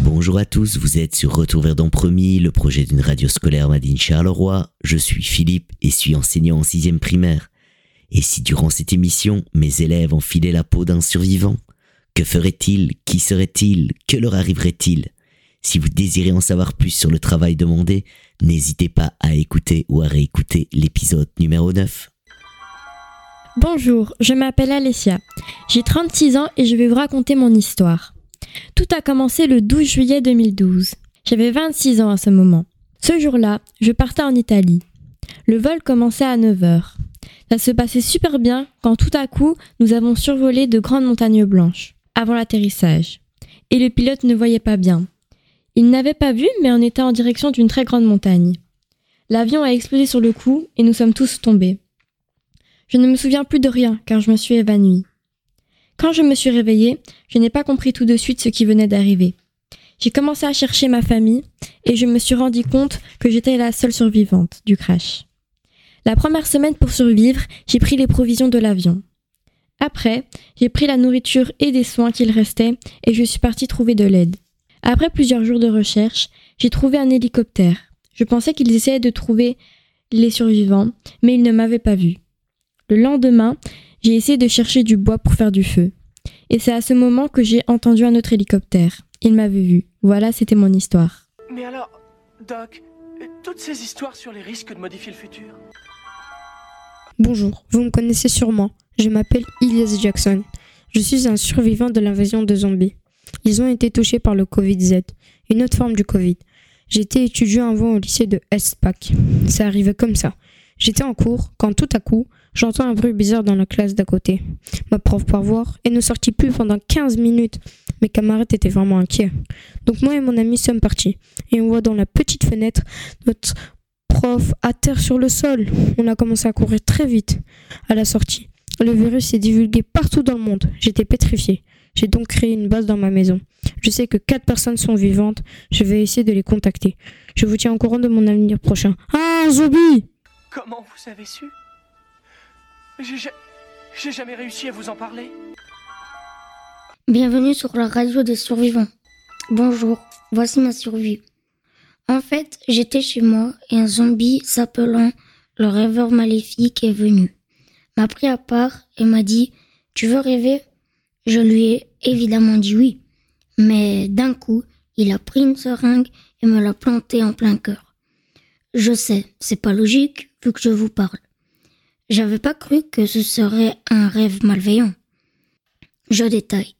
Bonjour à tous, vous êtes sur Retour vers Promis, le projet d'une radio scolaire Madine Charleroi. Je suis Philippe et suis enseignant en sixième primaire. Et si durant cette émission, mes élèves enfilaient la peau d'un survivant, que ferait-il? Qui serait-il? Que leur arriverait-il? Si vous désirez en savoir plus sur le travail demandé, n'hésitez pas à écouter ou à réécouter l'épisode numéro 9. Bonjour, je m'appelle Alessia. J'ai 36 ans et je vais vous raconter mon histoire. Tout a commencé le 12 juillet 2012. J'avais 26 ans à ce moment. Ce jour-là, je partais en Italie. Le vol commençait à 9h. Ça se passait super bien quand tout à coup nous avons survolé de grandes montagnes blanches avant l'atterrissage. Et le pilote ne voyait pas bien. Il n'avait pas vu mais on était en direction d'une très grande montagne. L'avion a explosé sur le coup et nous sommes tous tombés. Je ne me souviens plus de rien car je me suis évanouie. Quand je me suis réveillée, je n'ai pas compris tout de suite ce qui venait d'arriver. J'ai commencé à chercher ma famille et je me suis rendu compte que j'étais la seule survivante du crash. La première semaine pour survivre, j'ai pris les provisions de l'avion. Après, j'ai pris la nourriture et des soins qu'il restait et je suis partie trouver de l'aide. Après plusieurs jours de recherche, j'ai trouvé un hélicoptère. Je pensais qu'ils essayaient de trouver les survivants, mais ils ne m'avaient pas vu. Le lendemain, j'ai essayé de chercher du bois pour faire du feu. Et c'est à ce moment que j'ai entendu un autre hélicoptère. Il m'avait vu. Voilà, c'était mon histoire. Mais alors, Doc, toutes ces histoires sur les risques de modifier le futur? Bonjour, vous me connaissez sûrement. Je m'appelle Elias Jackson. Je suis un survivant de l'invasion de zombies. Ils ont été touchés par le Covid-Z, une autre forme du Covid. J'étais étudiant avant au lycée de Estpac. Ça arrivait comme ça. J'étais en cours quand tout à coup, j'entends un bruit bizarre dans la classe d'à côté. Ma prof part voir et ne sortit plus pendant 15 minutes. Mes camarades étaient vraiment inquiets. Donc moi et mon ami sommes partis et on voit dans la petite fenêtre notre prof à terre sur le sol. On a commencé à courir très vite à la sortie. Le virus s'est divulgué partout dans le monde. J'étais pétrifié. J'ai donc créé une base dans ma maison. Je sais que quatre personnes sont vivantes. Je vais essayer de les contacter. Je vous tiens au courant de mon avenir prochain. Ah, zombie Comment vous avez su? J'ai jamais réussi à vous en parler. Bienvenue sur la radio des survivants. Bonjour, voici ma survie. En fait, j'étais chez moi et un zombie s'appelant le rêveur maléfique est venu. M'a pris à part et m'a dit Tu veux rêver? Je lui ai évidemment dit oui. Mais d'un coup, il a pris une seringue et me l'a plantée en plein cœur. Je sais, c'est pas logique vu que je vous parle. J'avais pas cru que ce serait un rêve malveillant. Je détaille.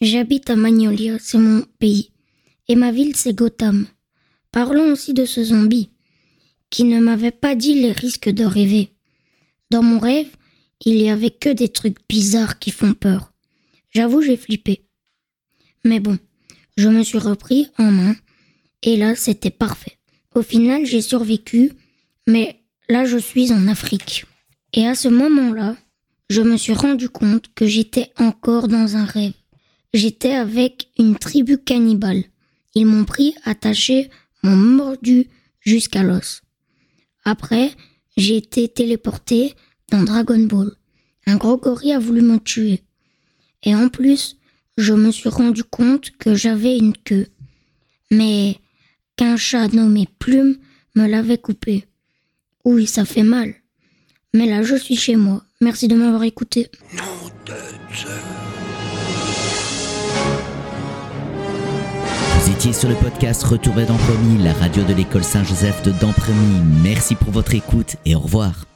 J'habite à Magnolia, c'est mon pays. Et ma ville, c'est Gotham. Parlons aussi de ce zombie, qui ne m'avait pas dit les risques de rêver. Dans mon rêve, il y avait que des trucs bizarres qui font peur. J'avoue, j'ai flippé. Mais bon, je me suis repris en main, et là, c'était parfait. Au final, j'ai survécu, mais là, je suis en Afrique. Et à ce moment-là, je me suis rendu compte que j'étais encore dans un rêve. J'étais avec une tribu cannibale. Ils m'ont pris attaché m'ont mordu jusqu'à l'os. Après, j'ai été téléporté dans Dragon Ball. Un gros gorille a voulu me tuer. Et en plus, je me suis rendu compte que j'avais une queue. Mais qu'un chat nommé Plume me l'avait coupé. Oui, ça fait mal. Mais là, je suis chez moi. Merci de m'avoir écouté. Vous étiez sur le podcast Retour vers Dampremy, la radio de l'école Saint-Joseph de Dampremy. Merci pour votre écoute et au revoir.